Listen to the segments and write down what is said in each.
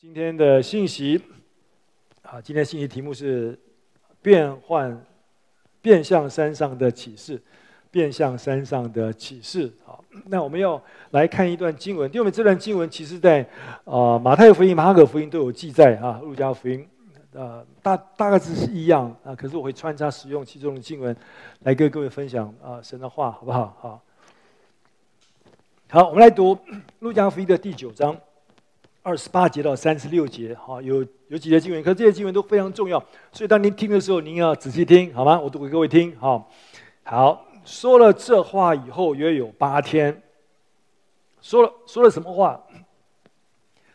今天的信息，啊，今天信息题目是变换，变像山上的启示，变像山上的启示。好，那我们要来看一段经文，因为这段经文其实在啊马太福音、马可福音都有记载啊，路加福音，呃，大大概只是一样啊，可是我会穿插使用其中的经文来跟各位分享啊神的话，好不好？好，好，我们来读路加福音的第九章。二十八节到三十六节，哈，有有几节经文，可这些经文都非常重要，所以当您听的时候，您要仔细听，好吗？我读给各位听，好，好，说了这话以后，约有八天，说了说了什么话？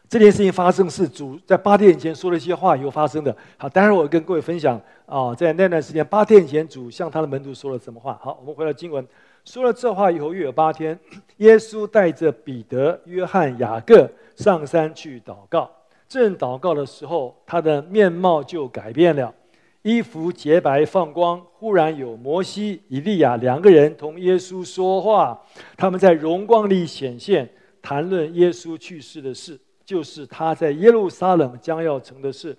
这件事情发生是主在八天以前说了一些话以后发生的。好，待会儿我跟各位分享啊，在那段时间八天以前，主向他的门徒说了什么话？好，我们回到经文，说了这话以后，约有八天，耶稣带着彼得、约翰、雅各。上山去祷告，正祷告的时候，他的面貌就改变了，衣服洁白放光。忽然有摩西、以利亚两个人同耶稣说话，他们在荣光里显现，谈论耶稣去世的事，就是他在耶路撒冷将要成的事。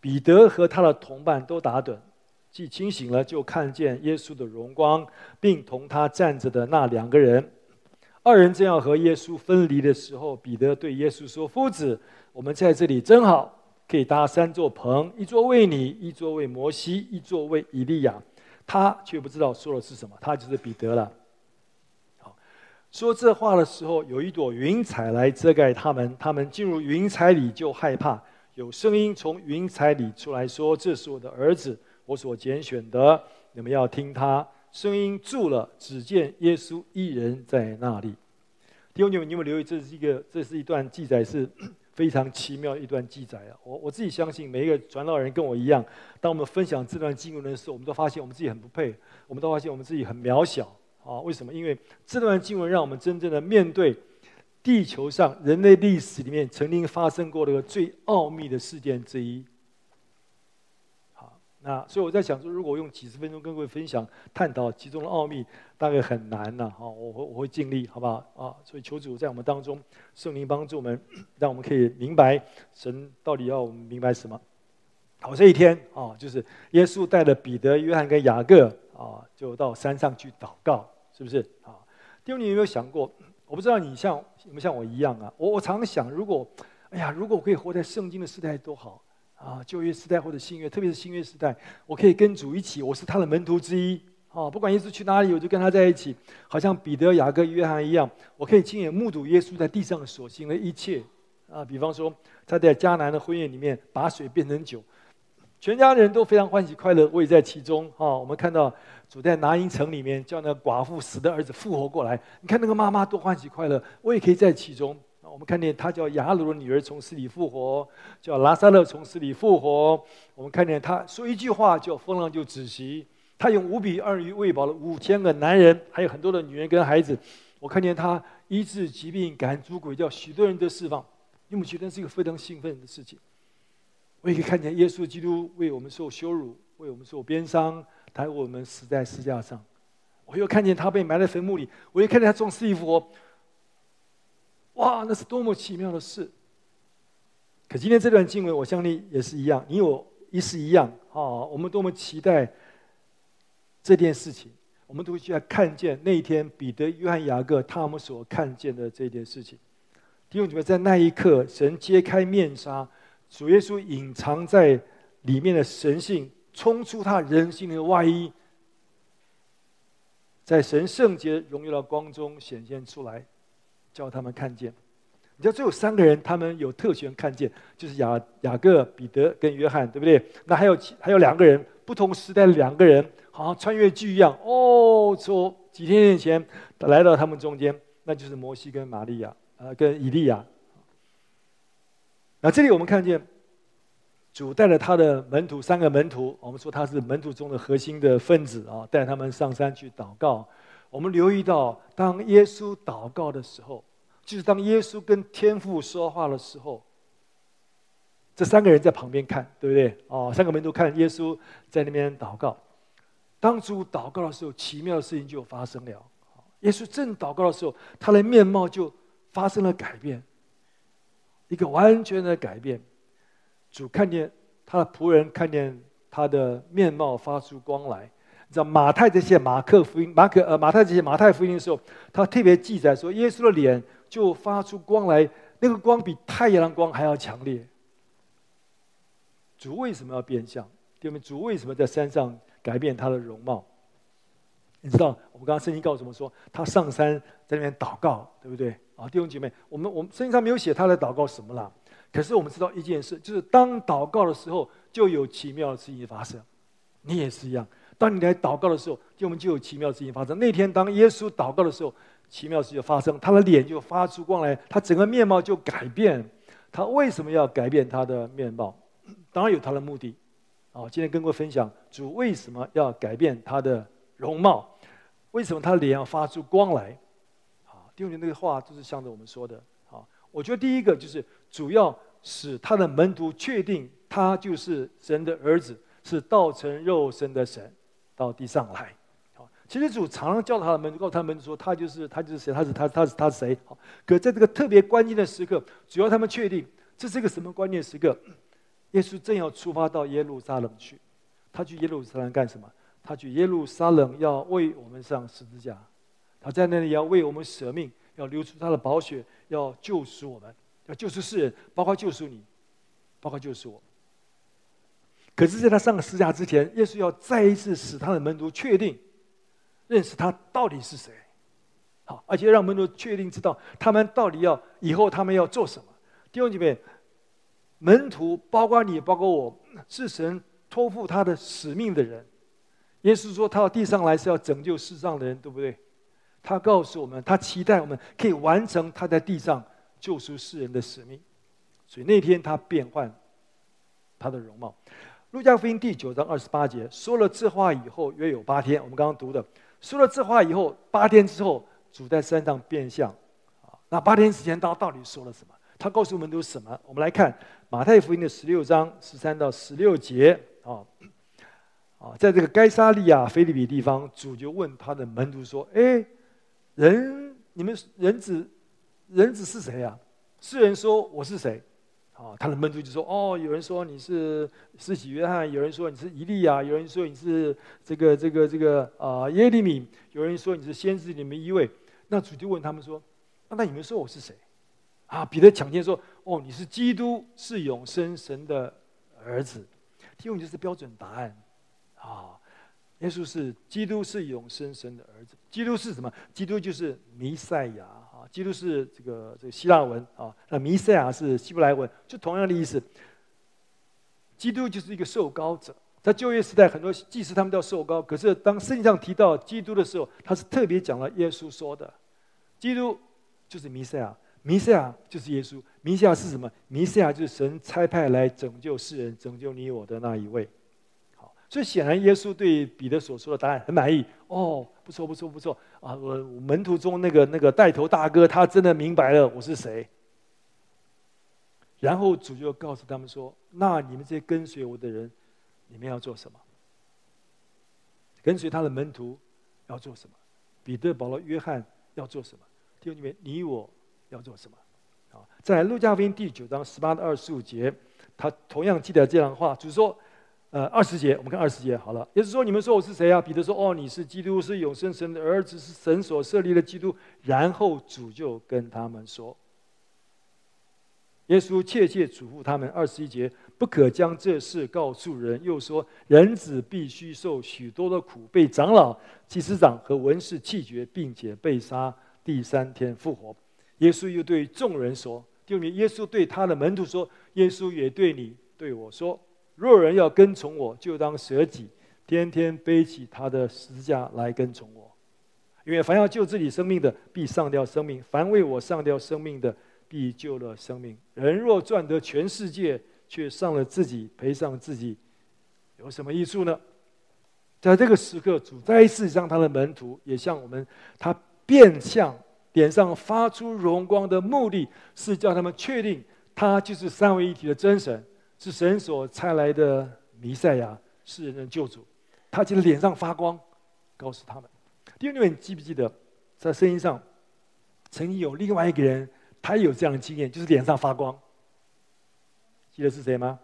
彼得和他的同伴都打盹，既清醒了，就看见耶稣的荣光，并同他站着的那两个人。二人正要和耶稣分离的时候，彼得对耶稣说：“夫子，我们在这里真好，可以搭三座棚，一座为你，一座为摩西，一座为以利亚。”他却不知道说的是什么，他就是彼得了。好，说这话的时候，有一朵云彩来遮盖他们，他们进入云彩里就害怕。有声音从云彩里出来说：“这是我的儿子，我所拣选的，你们要听他。”声音住了，只见耶稣一人在那里。弟兄姐妹，你有没有留意？这是一个，这是一段记载，是 非常奇妙一段记载啊！我我自己相信，每一个传道人跟我一样，当我们分享这段经文的时候，我们都发现我们自己很不配，我们都发现我们自己很渺小啊！为什么？因为这段经文让我们真正的面对地球上人类历史里面曾经发生过的最奥秘的事件之一。啊，所以我在想说，如果用几十分钟跟各位分享、探讨其中的奥秘，大概很难了。哈，我会我会尽力，好不好？啊，所以求主在我们当中，圣灵帮助我们，让我们可以明白神到底要我们明白什么。好，这一天啊，就是耶稣带着彼得、约翰跟雅各啊，就到山上去祷告，是不是？啊，弟兄，你有没有想过？我不知道你像有没有像我一样啊？我我常常想，如果，哎呀，如果我可以活在圣经的时代，多好。啊，旧约时代或者新约，特别是新约时代，我可以跟主一起，我是他的门徒之一。啊，不管耶稣去哪里，我就跟他在一起，好像彼得、雅各、约翰一样，我可以亲眼目睹耶稣在地上所行的一切。啊，比方说他在迦南的婚宴里面把水变成酒，全家人都非常欢喜快乐，我也在其中。啊，我们看到主在拿因城里面叫那寡妇死的儿子复活过来，你看那个妈妈多欢喜快乐，我也可以在其中。我们看见他叫雅鲁的女儿从死里复活，叫拉撒勒从死里复活。我们看见他说一句话，叫风浪就止息。他用五饼二鱼喂饱了五千个男人，还有很多的女人跟孩子。我看见他医治疾病、赶逐鬼，叫许多人都释放。你们觉得是一个非常兴奋的事情。我也可以看见耶稣基督为我们受羞辱，为我们受鞭伤，他为我们死在十字架上。我又看见他被埋在坟墓里，我又看见他从死里复活。哇，那是多么奇妙的事！可今天这段经文，我相信也是一样，你有一是一样啊。我们多么期待这件事情，我们都会去看见那一天彼得、约翰、雅各他们所看见的这件事情。弟兄姊妹，在那一刻，神揭开面纱，主耶稣隐藏在里面的神性，冲出他人性的外衣，在神圣洁荣耀的光中显现出来。叫他们看见，你知道，只有三个人，他们有特权看见，就是雅雅各、彼得跟约翰，对不对？那还有还有两个人，不同时代的两个人，好像穿越剧一样，哦，从几天以前来到他们中间，那就是摩西跟玛利亚，呃，跟以利亚。那这里我们看见，主带着他的门徒三个门徒，我们说他是门徒中的核心的分子啊，带他们上山去祷告。我们留意到，当耶稣祷告的时候，就是当耶稣跟天父说话的时候，这三个人在旁边看，对不对？哦，三个门徒看耶稣在那边祷告。当主祷告的时候，奇妙的事情就发生了。耶稣正祷告的时候，他的面貌就发生了改变。一个完全的改变。主看见他的仆人，看见他的面貌发出光来。你知道马太这些马可福音、马可呃马太这些马太福音的时候，他特别记载说，耶稣的脸就发出光来，那个光比太阳光还要强烈。主为什么要变相？弟兄们，主为什么在山上改变他的容貌？你知道，我们刚刚圣经告诉我们说，他上山在那边祷告，对不对？啊，弟兄姐妹，我们我们圣经上没有写他在祷告什么啦。可是我们知道一件事，就是当祷告的时候，就有奇妙的事情发生。你也是一样，当你来祷告的时候，就我们就有奇妙的事情发生。那天当耶稣祷告的时候，奇妙事就发生，他的脸就发出光来，他整个面貌就改变。他为什么要改变他的面貌？当然有他的目的。啊，今天跟各位分享主为什么要改变他的容貌。为什么他脸要发出光来？啊，弟兄那个话就是向着我们说的。啊，我觉得第一个就是主要使他的门徒确定他就是神的儿子，是道成肉身的神到地上来。好，其实主常常叫他的门，告诉他们说他就是他就是谁，他是他他是他是谁。好，可在这个特别关键的时刻，主要他们确定这是一个什么关键时刻？耶稣正要出发到耶路撒冷去，他去耶路撒冷干什么？他去耶路撒冷要为我们上十字架，他在那里要为我们舍命，要流出他的宝血，要救赎我们，要救赎世人，包括救赎你，包括救赎我。可是，在他上十字架之前，耶稣要再一次使他的门徒确定认识他到底是谁，好，而且让门徒确定知道他们到底要以后他们要做什么。弟兄姐妹，门徒包括你，包括我，是神托付他的使命的人。耶稣说：“他到地上来是要拯救世上的人，对不对？他告诉我们，他期待我们可以完成他在地上救赎世人的使命。所以那天他变换他的容貌。路加福音第九章二十八节说了这话以后，约有八天。我们刚刚读的，说了这话以后，八天之后，主在山上变相。啊，那八天时间，他到底说了什么？他告诉我们都是什么？我们来看马太福音的十六章十三到十六节啊。”啊，在这个该撒利亚腓立比地方，主就问他的门徒说：“哎，人，你们人子，人子是谁呀？”世人说：“我是谁？”啊，他的门徒就说：“哦，有人说你是施洗约翰，有人说你是伊利亚，有人说你是这个这个这个啊耶利米，有人说你是先知里面一位。”那主就问他们说：“那你们说我是谁？”啊，彼得抢先说：“哦，你是基督，是永生神的儿子。”提供就是标准答案。啊，耶稣是基督，是永生神的儿子。基督是什么？基督就是弥赛亚。基督是这个这个希腊文啊，那弥赛亚是希伯来文，就同样的意思。基督就是一个受膏者，在旧约时代，很多祭司他们叫受膏。可是当圣经上提到基督的时候，他是特别讲了耶稣说的，基督就是弥赛亚，弥赛亚就是耶稣。弥赛亚是什么？弥赛亚就是神差派来拯救世人、拯救你我的那一位。好所以显然，耶稣对彼得所说的答案很满意。哦，不错，不错，不错啊！我门徒中那个那个带头大哥，他真的明白了我是谁。然后主就告诉他们说：“那你们这些跟随我的人，你们要做什么？跟随他的门徒要做什么？彼得、保罗、约翰要做什么？弟兄们，你我要做什么？”啊，在路加福音第九章十八到二十五节，他同样记得这样的话，就是说。呃，二十节，我们看二十节好了。也就是说，你们说我是谁啊？彼得说：“哦，你是基督，是永生神的儿子，是神所设立的基督。”然后主就跟他们说：“耶稣切切嘱咐他们，二十一节不可将这事告诉人。又说，人子必须受许多的苦，被长老、祭司长和文士弃绝，并且被杀，第三天复活。”耶稣又对众人说：“就你耶稣对他的门徒说，耶稣也对你对我说。”若人要跟从我，就当舍己，天天背起他的十字架来跟从我。因为凡要救自己生命的，必丧掉生命；凡为我丧掉生命的，必救了生命。人若赚得全世界，却丧了自己，赔上自己，有什么益处呢？在这个时刻，主再一次向他的门徒，也向我们，他变相脸上发出荣光的目的，是叫他们确定他就是三位一体的真神。是神所差来的弥赛亚，世人的救主。他记得脸上发光，告诉他们。弟兄姊妹，你记不记得，在圣经上曾经有另外一个人，他也有这样的经验，就是脸上发光。记得是谁吗？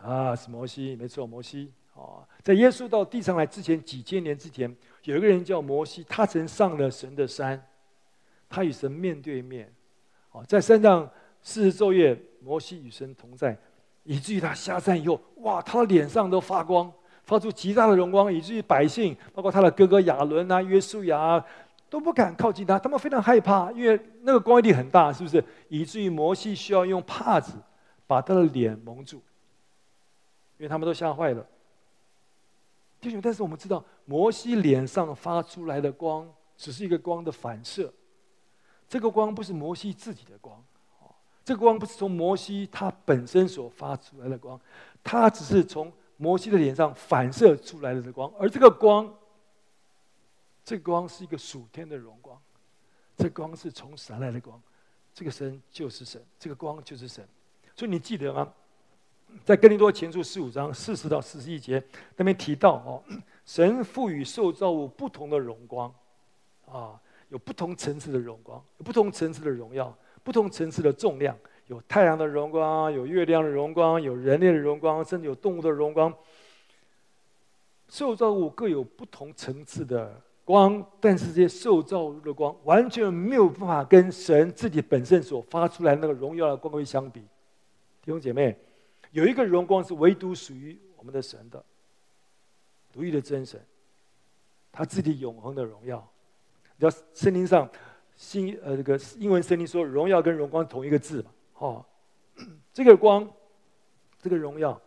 啊，是摩西，没错，摩西。哦，在耶稣到地上来之前，几千年之前，有一个人叫摩西，他曾上了神的山，他与神面对面。哦，在山上四十昼夜，摩西与神同在，以至于他下山以后，哇，他的脸上都发光，发出极大的荣光，以至于百姓，包括他的哥哥亚伦啊、约书亚啊，都不敢靠近他，他们非常害怕，因为那个光一定很大，是不是？以至于摩西需要用帕子把他的脸蒙住，因为他们都吓坏了。弟兄，但是我们知道，摩西脸上发出来的光只是一个光的反射，这个光不是摩西自己的光，这个光不是从摩西他本身所发出来的光，它只是从摩西的脸上反射出来的光，而这个光。这个光是一个属天的荣光，这个光是从神来的光，这个神就是神，这个光就是神。所以你记得吗？在哥林多前书十五章四十到四十一节那边提到哦，神赋予受造物不同的荣光，啊，有不同层次的荣光，有不同层次的荣耀，不同层次的重量，有太阳的荣光，有月亮的荣光，有人类的荣光，甚至有动物的荣光。受造物各有不同层次的。光，但是这些受造物的光完全没有办法跟神自己本身所发出来那个荣耀的光辉相比。弟兄姐妹，有一个荣光是唯独属于我们的神的，独一的真神，他自己永恒的荣耀。你知道圣经上新呃这个英文圣经说荣耀跟荣光同一个字嘛？哦，这个光，这个荣耀，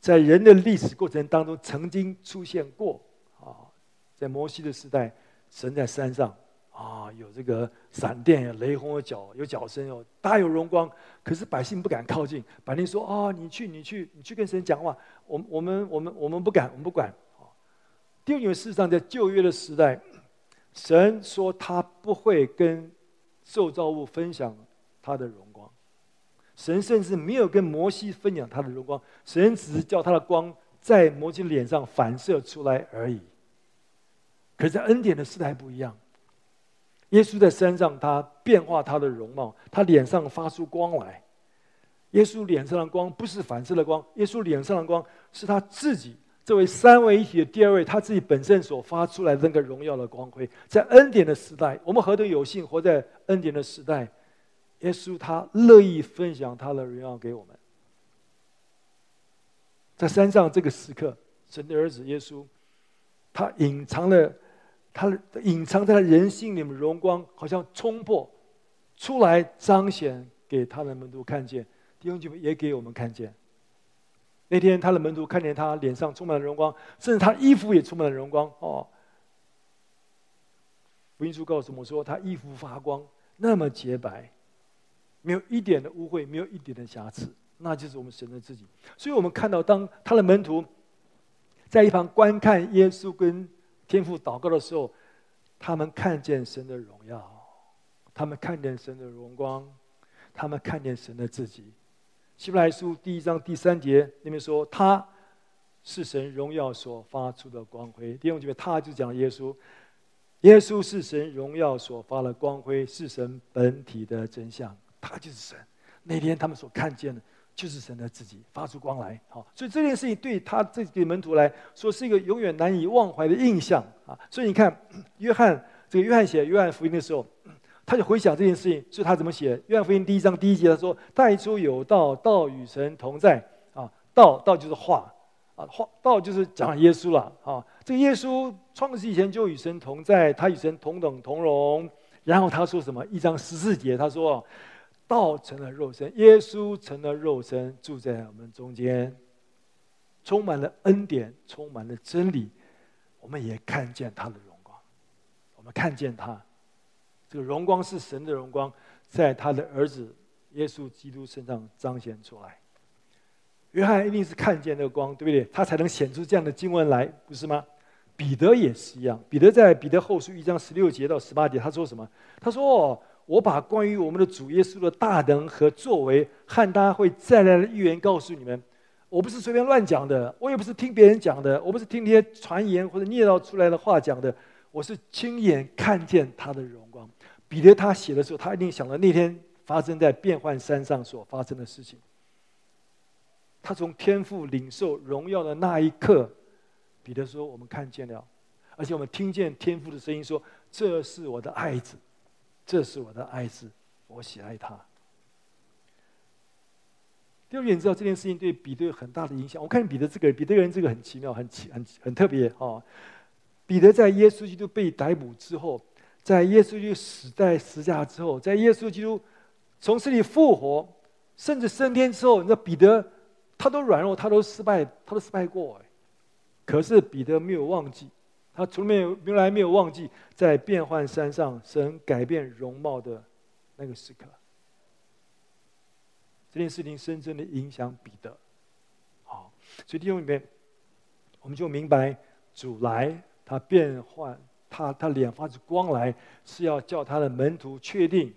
在人的历史过程当中曾经出现过啊。在摩西的时代，神在山上啊，有这个闪电、有雷轰、有脚、有脚声、哦大有荣光。可是百姓不敢靠近，百姓说：“啊，你去，你去，你去跟神讲话。我、我们、我们、我们不敢，我们不管。”第二，因为事实上在旧约的时代，神说他不会跟受造物分享他的荣光，神甚至没有跟摩西分享他的荣光，神只是叫他的光在摩西脸上反射出来而已。可是，在恩典的时代不一样。耶稣在山上，他变化他的容貌，他脸上发出光来。耶稣脸上的光不是反射的光，耶稣脸上的光是他自己作为三位一体的第二位，他自己本身所发出来的那个荣耀的光辉。在恩典的时代，我们何等有幸活在恩典的时代！耶稣他乐意分享他的荣耀给我们。在山上这个时刻，神的儿子耶稣，他隐藏了。他隐藏在他人性里面荣光，好像冲破出来，彰显给他的门徒看见，弟兄姐妹也给我们看见。那天他的门徒看见他脸上充满了荣光，甚至他衣服也充满了荣光。哦，福音书告诉我们说，他衣服发光，那么洁白，没有一点的污秽，没有一点的瑕疵，那就是我们神的自己。所以我们看到，当他的门徒在一旁观看耶稣跟。天父祷告的时候，他们看见神的荣耀，他们看见神的荣光，他们看见神的自己。希伯来书第一章第三节那边说：“他是神荣耀所发出的光辉。”弟兄姐妹，他就讲耶稣，耶稣是神荣耀所发的光辉，是神本体的真相，他就是神。那天他们所看见的。就是神的自己发出光来，好，所以这件事情对他这个门徒来说是一个永远难以忘怀的印象啊。所以你看，约翰这个约翰写约翰福音的时候，他就回想这件事情，所以他怎么写？约翰福音第一章第一节他说：“带出有道，道与神同在。”啊，道道就是话啊，话道就是讲耶稣了啊。这个耶稣创世以前就与神同在，他与神同等同荣。然后他说什么？一章十四节他说。道成了肉身，耶稣成了肉身，住在我们中间，充满了恩典，充满了真理。我们也看见他的荣光，我们看见他，这个荣光是神的荣光，在他的儿子耶稣基督身上彰显出来。约翰一定是看见那个光，对不对？他才能显出这样的经文来，不是吗？彼得也是一样，彼得在彼得后书一章十六节到十八节，他说什么？他说。我把关于我们的主耶稣的大能和作为，和他会再来的预言告诉你们。我不是随便乱讲的，我也不是听别人讲的，我不是听那些传言或者捏造出来的话讲的，我是亲眼看见他的荣。彼得他写的时候，他一定想到那天发生在变幻山上所发生的事情。他从天父领受荣耀的那一刻，彼得说：“我们看见了，而且我们听见天父的声音说：‘这是我的爱子，这是我的爱子，我喜爱他。’”第二点，知道这件事情对彼得有很大的影响。我看彼得这个人，彼得人这个很奇妙，很奇，很很特别哦。彼得在耶稣基督被逮捕之后，在耶稣基督死在十字架之后，在耶稣基督从死里复活，甚至升天之后，你知道彼得他都软弱，他都失败，他都失败过。可是彼得没有忘记，他从没有，从来没有忘记在变幻山上神改变容貌的那个时刻。这件事情深深的影响彼得，好，所以弟兄里面，我们就明白主来，他变换，他他脸发出光来，是要叫他的门徒确定，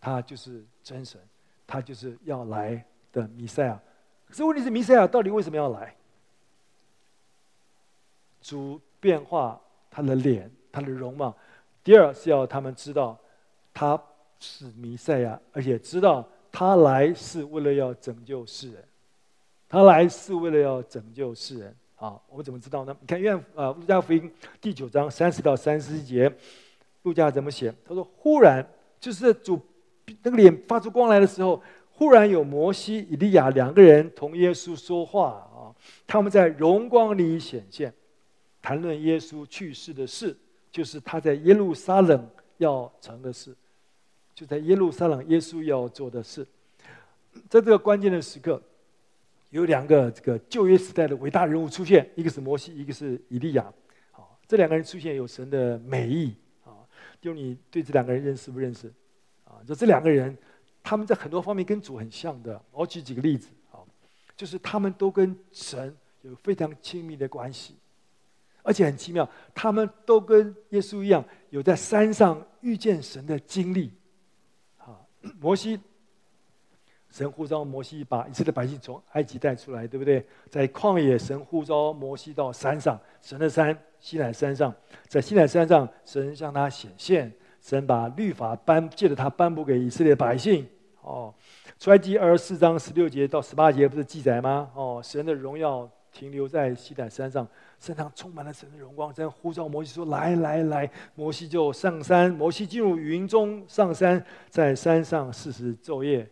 他就是真神，他就是要来的弥赛亚。可是问题是，弥赛亚到底为什么要来？主变化他的脸，他的容貌。第二是要他们知道他是弥赛亚，而且知道。他来是为了要拯救世人，他来是为了要拯救世人。啊，我们怎么知道呢？你看，愿啊，路加福音第九章三十到三十一节，路加怎么写？他说：“忽然，就是主那个脸发出光来的时候，忽然有摩西、以利亚两个人同耶稣说话啊，他们在荣光里显现，谈论耶稣去世的事，就是他在耶路撒冷要成的事。”就在耶路撒冷，耶稣要做的事，在这个关键的时刻，有两个这个旧约时代的伟大人物出现，一个是摩西，一个是以利亚。好，这两个人出现有神的美意啊。就你对这两个人认识不认识？啊，就这两个人，他们在很多方面跟主很像的。我举几个例子啊，就是他们都跟神有非常亲密的关系，而且很奇妙，他们都跟耶稣一样，有在山上遇见神的经历。啊摩西，神呼召摩西把以色列百姓从埃及带出来，对不对？在旷野，神呼召摩西到山上，神的山西乃山上，在西乃山上，神向他显现，神把律法颁，借着他颁布给以色列百姓。哦，出埃及二十四章十六节到十八节不是记载吗？哦，神的荣耀停留在西乃山上。身上充满了神的荣光，在呼召摩西说：“来来来！”摩西就上山。摩西进入云中上山，在山上四十昼夜。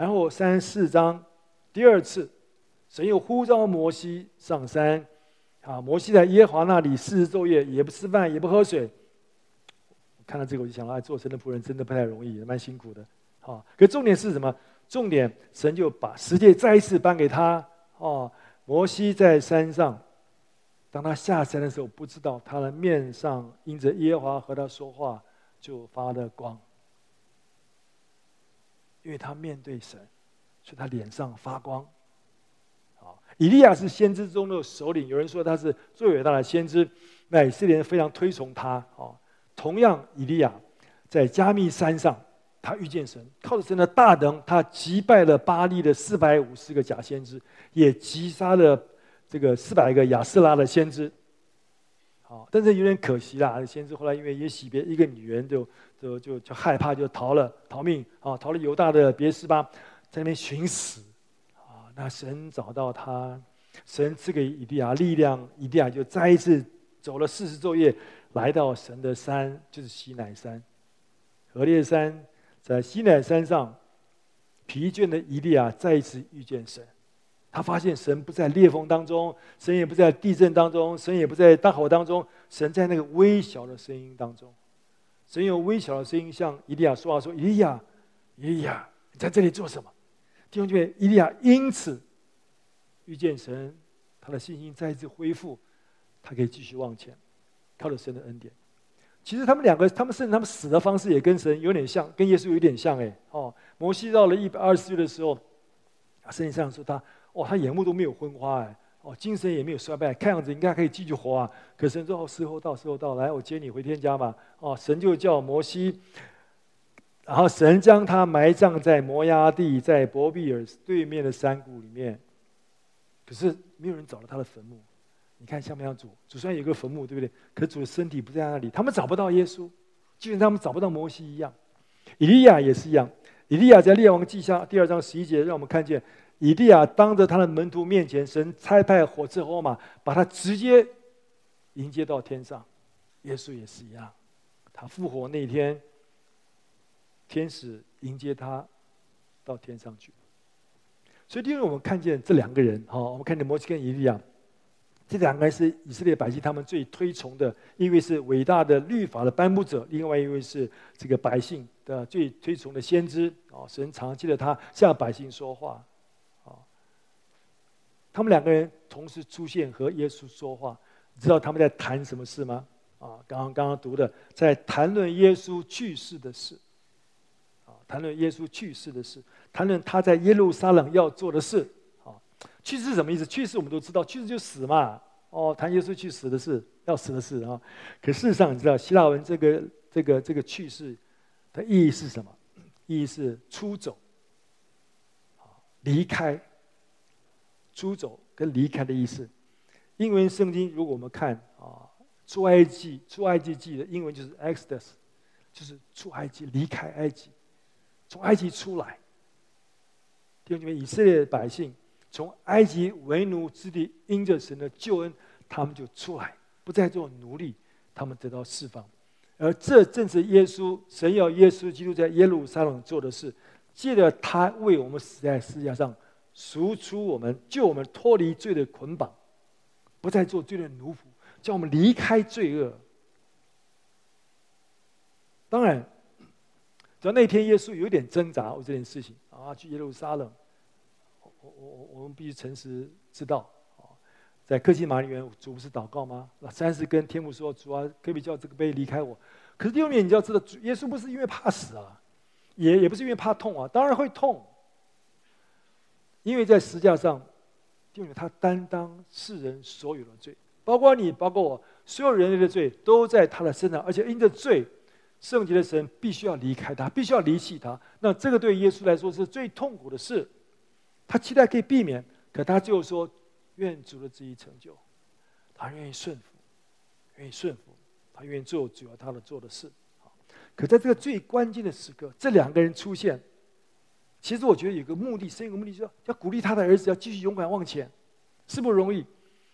然后三十四章第二次，神又呼召摩西上山。啊，摩西在耶和华那里四十昼夜，也不吃饭，也不喝水。看到这个，我就想到，做神的仆人真的不太容易，也蛮辛苦的。好，可重点是什么？重点，神就把世界再一次颁给他。哦，摩西在山上。当他下山的时候，不知道他的面上因着耶和华和他说话，就发了光。因为他面对神，所以他脸上发光。好，以利亚是先知中的首领，有人说他是最伟大的先知，那以色列人非常推崇他。哦，同样，以利亚在迦密山上，他遇见神，靠着神的大能，他击败了巴力的四百五十个假先知，也击杀了。这个四百个亚斯拉的先知，好，但是有点可惜啦。先知后来因为也洗别一个女人就就就就害怕，就逃了逃命啊，逃了犹大的别是巴，在那边寻死啊。那神找到他，神赐给以利亚力量，以利亚就再一次走了四十昼夜，来到神的山，就是西乃山，何烈山，在西乃山上，疲倦的以利亚再一次遇见神。他发现神不在烈风当中，神也不在地震当中，神也不在大火当中，神在那个微小的声音当中。神用微小的声音向伊利亚说话说：“伊利亚，伊利亚，你在这里做什么？”弟兄姐妹，伊利亚因此遇见神，他的信心再一次恢复，他可以继续往前，靠着神的恩典。其实他们两个，他们甚至他们死的方式也跟神有点像，跟耶稣有点像哎哦。摩西到了一百二十岁的时候，啊，圣经上说他。哦，他眼目都没有昏花哎，哦，精神也没有衰败，看样子应该可以继续活啊。可神说：“哦时候到，时候到，来，我接你回天家吧。”哦，神就叫摩西，然后神将他埋葬在摩押地，在伯比尔对面的山谷里面。可是没有人找到他的坟墓，你看像不像主？主虽然有个坟墓，对不对？可主的身体不在那里，他们找不到耶稣，就像他们找不到摩西一样。以利亚也是一样，以利亚在列王记下第二章十一节，让我们看见。以利亚当着他的门徒面前，神差派火车火马，把他直接迎接到天上。耶稣也是一样，他复活那天，天使迎接他到天上去。所以，因为我们看见这两个人，哈，我们看见摩西跟以利亚，这两个人是以色列百姓他们最推崇的，一位是伟大的律法的颁布者，另外一位是这个百姓的最推崇的先知。哦，神常记得他向百姓说话，他们两个人同时出现和耶稣说话，你知道他们在谈什么事吗？啊，刚刚刚刚读的，在谈论耶稣去世的事。啊谈论耶稣去世的事，谈论他在耶路撒冷要做的事。啊，去世什么意思？去世我们都知道，去世就死嘛。哦，谈耶稣去死的事，要死的事啊。可事实上，你知道希腊文这个这个这个去世的意义是什么？意义是出走，离开。出走跟离开的意思。英文圣经如果我们看啊，出埃及出埃及记的英文就是 Exodus，就是出埃及，离开埃及。从埃及出来，弟兄姐妹，以色列百姓从埃及为奴之地，因着神的救恩，他们就出来，不再做奴隶，他们得到释放。而这正是耶稣，神要耶稣基督在耶路撒冷做的事，借着他为我们死在世界上，赎出我们，救我们脱离罪的捆绑，不再做罪的奴仆，叫我们离开罪恶。当然。只要那天耶稣有一点挣扎，为这件事情啊，去耶路撒冷，我我我我们必须诚实知道啊，在客西马尼园，主不是祷告吗？那三次跟天父说：“主啊，可不可以叫这个杯离开我？”可是第二面你就要知道，耶稣不是因为怕死啊，也也不是因为怕痛啊，当然会痛，因为在十字架上，因为他担当世人所有的罪，包括你，包括我，所有人类的罪都在他的身上，而且因着罪。圣洁的神必须要离开他，必须要离弃他。那这个对耶稣来说是最痛苦的事。他期待可以避免，可他就说：“愿主的旨意成就。”他愿意顺服，愿意顺服，他愿意做主要他的做的事。可在这个最关键的时刻，这两个人出现，其实我觉得有个目的，是一个目的，就是要鼓励他的儿子要继续勇敢往前，是不容易。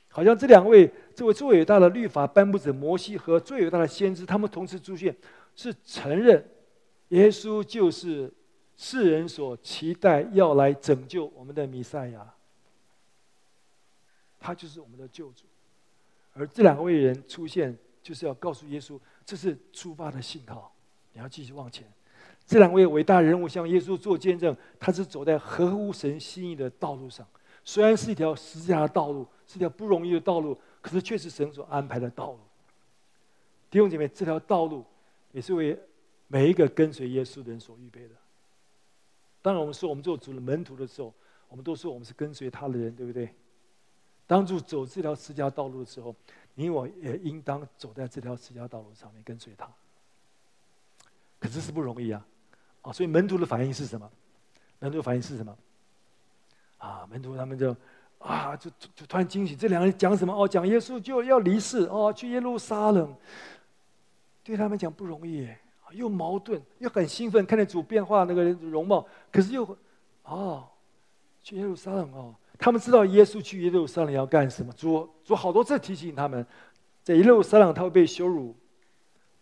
好像这两位，这位最伟大的律法颁布者摩西和最伟大的先知，他们同时出现。是承认耶稣就是世人所期待要来拯救我们的弥赛亚，他就是我们的救主。而这两位人出现，就是要告诉耶稣，这是出发的信号，你要继续往前。这两位伟大人物向耶稣做见证，他是走在合乎神心意的道路上，虽然是一条十字架的道路，是一条不容易的道路，可是却是神所安排的道路。弟兄姐妹，这条道路。也是为每一个跟随耶稣的人所预备的。当然，我们说我们做主的门徒的时候，我们都说我们是跟随他的人，对不对？当主走这条十字架道路的时候，你我也应当走在这条十字架道路上面跟随他。可是是不容易啊！啊，所以门徒的反应是什么？门徒的反应是什么？啊，门徒他们就啊，就就突然惊喜，这两个人讲什么？哦，讲耶稣就要离世哦，去耶路撒冷。对他们讲不容易，又矛盾，又很兴奋，看见主变化那个人容貌，可是又，哦，去耶路撒冷哦，他们知道耶稣去耶路撒冷要干什么？主主好多次提醒他们，在耶路撒冷他会被羞辱，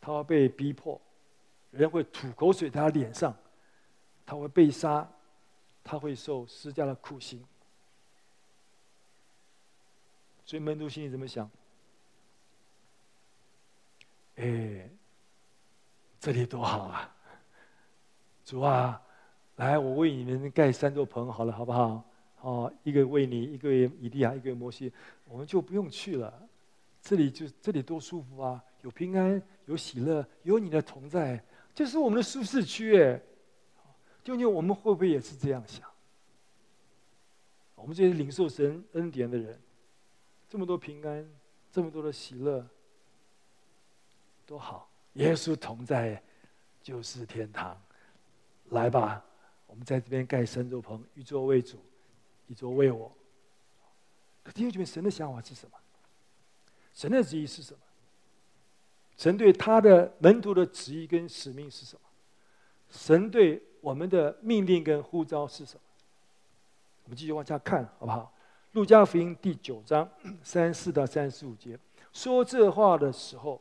他会被逼迫，人会吐口水在他脸上，他会被杀，他会受施加的酷刑。所以门徒心里怎么想？哎，这里多好啊！主啊，来，我为你们盖三座棚，好了，好不好？哦，一个为你，一个为以利亚，一个摩西，我们就不用去了。这里就这里多舒服啊！有平安，有喜乐，有你的同在，这是我们的舒适区。哎，究竟我们会不会也是这样想？我们这些领受神恩典的人，这么多平安，这么多的喜乐。多好！耶稣同在，就是天堂。来吧，我们在这边盖三座棚，一座为主，一座为我。可弟兄姐妹，神的想法是什么？神的旨意是什么？神对他的门徒的旨意跟使命是什么？神对我们的命令跟呼召是什么？我们继续往下看，好不好？路加福音第九章三四到三十五节，说这话的时候，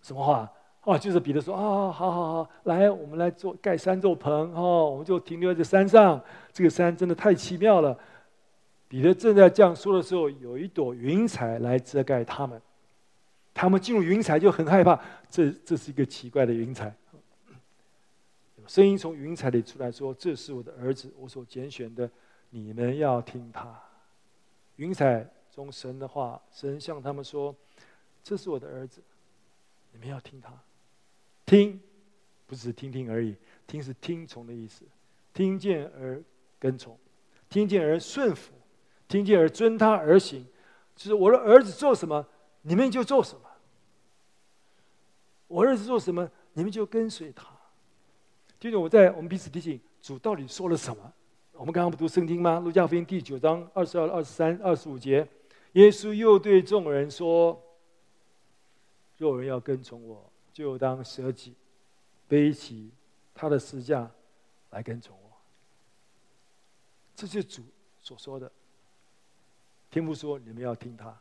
什么话？哦，就是彼得说啊，好好好，来，我们来做盖三座棚哦，我们就停留在这山上。这个山真的太奇妙了。彼得正在这样说的时候，有一朵云彩来遮盖他们。他们进入云彩就很害怕，这这是一个奇怪的云彩。声音从云彩里出来说：“这是我的儿子，我所拣选的，你们要听他。”云彩中神的话，神向他们说：“这是我的儿子，你们要听他。”听，不是听听而已，听是听从的意思，听见而跟从，听见而顺服，听见而遵他而行，就是我的儿子做什么，你们就做什么。我儿子做什么，你们就跟随他。就是我在我们彼此提醒，主到底说了什么？我们刚刚不读圣经吗？路加福音第九章二十二、二十三、二十五节，耶稣又对众人说：“若人要跟从我。”就当舍己，背起他的十架来跟从我。这是主所说的。天父说：“你们要听他。”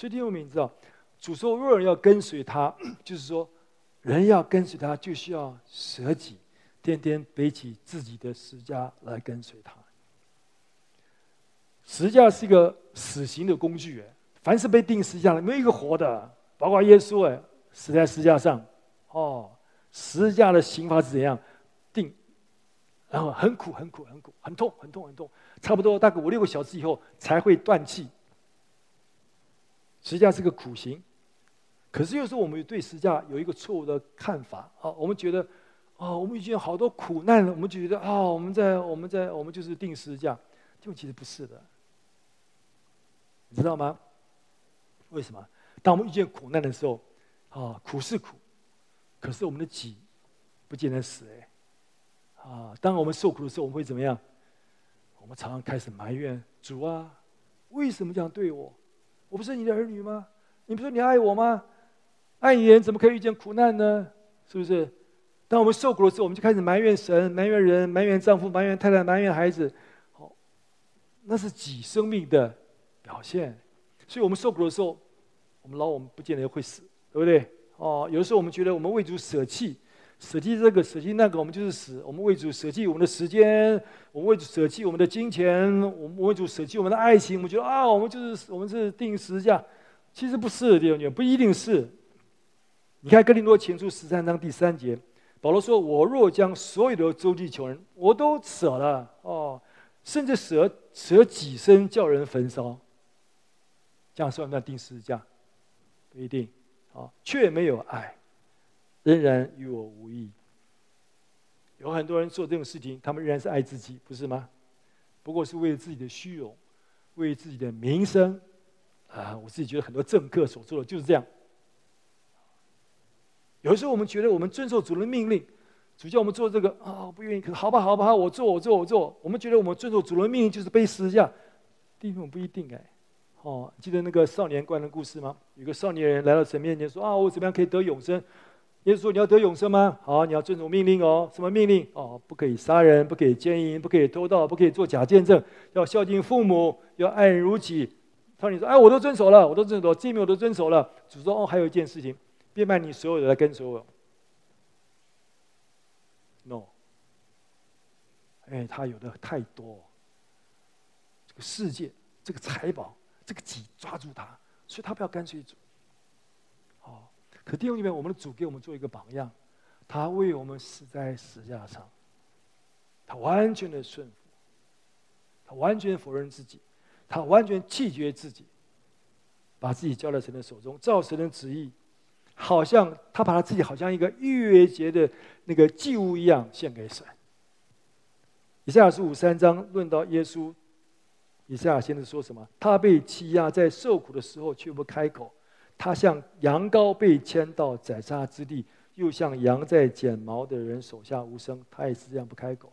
所以弟兄们，你知道，主说若人要跟随他，就是说，人要跟随他，就需要舍己，天天背起自己的十字架来跟随他。十字架是一个死刑的工具，凡是被钉十字架的，没有一个活的，包括耶稣，哎。死在十字架上，哦，十字架的刑罚是怎样定？然后很苦，很苦，很苦，很痛，很痛，很痛，差不多大概五六个小时以后才会断气。实际上是个苦行，可是有时候我们对十字架有一个错误的看法啊，我们觉得啊，我们遇见好多苦难了，我们就觉得啊，我们在我们在我们就是定十字架，就其实不是的，你知道吗？为什么？当我们遇见苦难的时候。啊，苦是苦，可是我们的己不见得死哎。啊，当我们受苦的时候，我们会怎么样？我们常常开始埋怨主啊，为什么这样对我？我不是你的儿女吗？你不是你爱我吗？爱你人怎么可以遇见苦难呢？是不是？当我们受苦的时候，我们就开始埋怨神、埋怨人、埋怨丈夫、埋怨太太、埋怨孩子。好，那是己生命的表现。所以我们受苦的时候，我们老我们不见得会死。对不对？哦，有的时候我们觉得我们为主舍弃，舍弃这个，舍弃那个，我们就是死。我们为主舍弃我们的时间，我们为主舍弃我们的金钱，我们为主舍弃我们的爱情。我们觉得啊，我们就是我们是定十字架，其实不是，弟兄姐妹，不一定是。你看哥林多前书十三章第三节，保罗说：“我若将所有的周济穷人，我都舍了哦，甚至舍舍己身叫人焚烧，这样算不算钉十字架？不一定。”啊，却没有爱，仍然与我无异。有很多人做这种事情，他们仍然是爱自己，不是吗？不过是为了自己的虚荣，为自己的名声。啊，我自己觉得很多政客所做的就是这样。有时候我们觉得我们遵守主的命令，主叫我们做这个啊，不愿意，可是好吧，好吧，我做，我做，我做。我们觉得我们遵守主的命令就是背十字架，弟兄不一定哎。哦，记得那个少年官的故事吗？有个少年人来到神面前说：“啊，我怎么样可以得永生？”耶稣说：“你要得永生吗？好，你要遵守命令哦。什么命令？哦，不可以杀人，不可以奸淫，不可以偷盗，不可以做假见证，要孝敬父母，要爱人如己。”他说：“你说：“哎，我都遵守了，我都遵守了，这些我都遵守了。”主说：“哦，还有一件事情，变卖你所有的来跟随我。”No，哎，他有的太多，这个世界，这个财宝。这个己抓住他，所以他不要跟随主。可弟兄里面，我们的主给我们做一个榜样，他为我们死在十字架上，他完全的顺服，他完全否认自己，他完全拒绝自己，把自己交在神的手中，照神的旨意，好像他把他自己好像一个逾越节的那个祭物一样献给神。以赛亚书五三章论到耶稣。以赛亚先知说什么？他被欺压，在受苦的时候却不开口；他像羊羔被牵到宰杀之地，又像羊在剪毛的人手下无声。他也是这样不开口。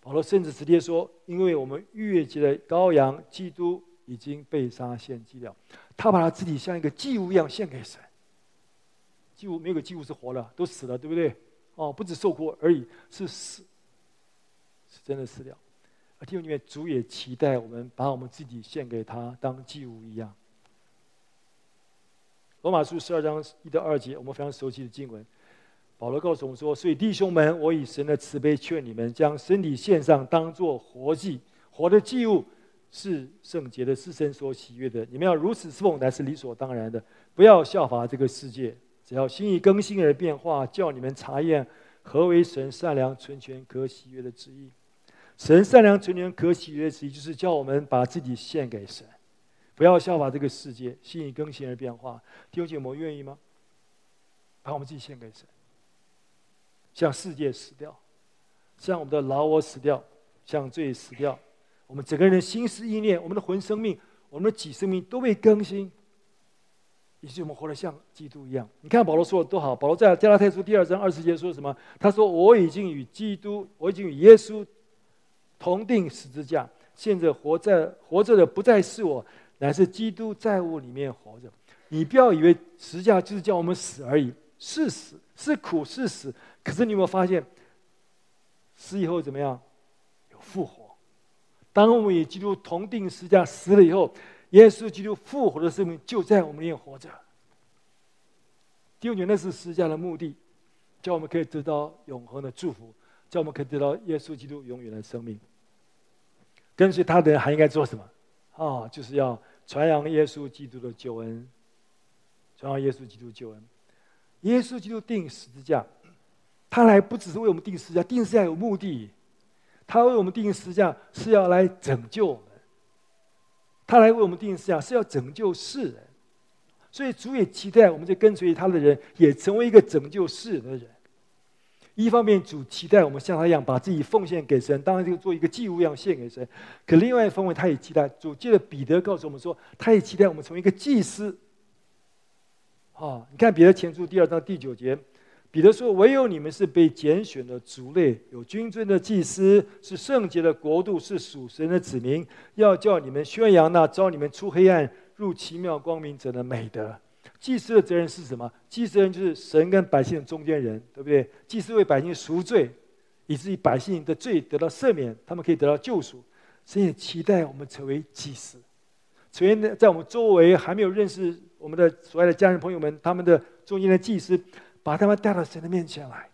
保罗甚至直接说：“因为我们逾越节的羔羊基督已经被杀献祭了，他把他自己像一个祭物一样献给神。祭物没有个祭物是活的，都死了，对不对？哦，不止受苦而已，是死，是真的死掉。而弟兄姐妹，主也期待我们把我们自己献给他，当祭物一样。罗马书十二章一到二节，我们非常熟悉的经文。保罗告诉我们说：“所以弟兄们，我以神的慈悲劝你们，将身体献上，当作活祭，活的祭物，是圣洁的，是神所喜悦的。你们要如此侍奉，乃是理所当然的。不要效法这个世界，只要心意更新而变化，叫你们查验何为神善良、纯全、可喜悦的旨意。神善良、纯全、可喜悦的旨意，就是叫我们把自己献给神，不要效法这个世界，心意更新而变化。弟兄姐妹，我们愿意吗？把我们自己献给神。”向世界死掉，向我们的老我死掉，向罪死掉。我们整个人的心思意念，我们的魂生命，我们的己生命都被更新，以及我们活得像基督一样。你看保罗说的多好！保罗在加拉太书第二章二十节说什么？他说：“我已经与基督，我已经与耶稣同钉十字架。现在活在活着的不再是我，乃是基督在我里面活着。你不要以为十字架就是叫我们死而已，是死，是苦，是死。”可是你有没有发现，死以后怎么样？有复活。当我们与基督同定十字架死了以后，耶稣基督复活的生命就在我们里面活着。第五年那是十字架的目的，叫我们可以得到永恒的祝福，叫我们可以得到耶稣基督永远的生命。跟随他的人还应该做什么？啊，就是要传扬耶稣基督的救恩，传扬耶稣基督救恩。耶稣基督钉十字架。他来不只是为我们钉十字架，钉十字架有目的。他为我们钉十字架是要来拯救我们。他来为我们钉十字架是要拯救世人。所以主也期待我们这跟随他的人也成为一个拯救世人的人。一方面，主期待我们像他一样把自己奉献给神，当然就做一个祭物一样献给神。可另外一方面，他也期待主借着彼得告诉我们说，他也期待我们成为一个祭司。啊，你看彼得前书第二章第九节。彼得说：“唯有你们是被拣选的族类，有君尊的祭司，是圣洁的国度，是属神的子民。要叫你们宣扬那召你们出黑暗入奇妙光明者的美德。祭司的责任是什么？祭司人就是神跟百姓的中间人，对不对？祭司为百姓赎罪，以至于百姓的罪得到赦免，他们可以得到救赎。神也期待我们成为祭司，成为在我们周围还没有认识我们的所爱的家人朋友们，他们的中间的祭司。”把他们带到神的面前来，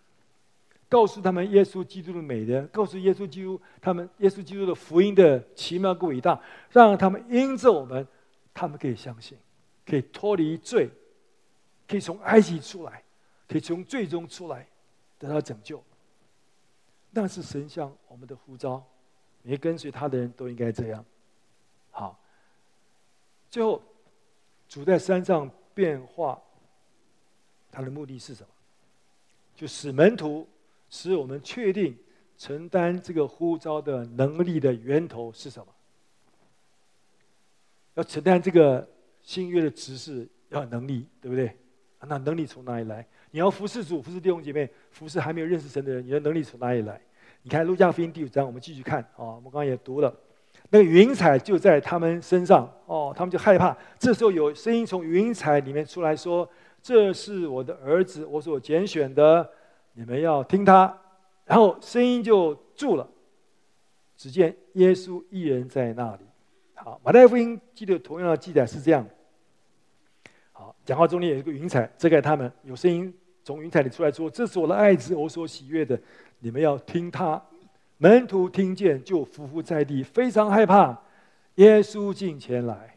告诉他们耶稣基督的美德，告诉耶稣基督他们耶稣基督的福音的奇妙跟伟大，让他们因着我们，他们可以相信，可以脱离罪，可以从埃及出来，可以从最终出来，得到拯救。那是神向我们的呼召，每跟随他的人都应该这样。好，最后主在山上变化。他的目的是什么？就使门徒，使我们确定承担这个呼召的能力的源头是什么？要承担这个新约的职事，要有能力，对不对？那能力从哪里来？你要服侍主，服侍弟兄姐妹，服侍还没有认识神的人，你的能力从哪里来？你看路加福音第五章，我们继续看啊，我们刚刚也读了，那个云彩就在他们身上哦，他们就害怕。这时候有声音从云彩里面出来说。这是我的儿子，我所拣选的，你们要听他。然后声音就住了，只见耶稣一人在那里。好，马太福音记得同样的记载是这样。讲话中间有一个云彩遮盖他们，有声音从云彩里出来说：“这是我的爱子，我所喜悦的，你们要听他。”门徒听见就伏伏在地，非常害怕。耶稣近前来，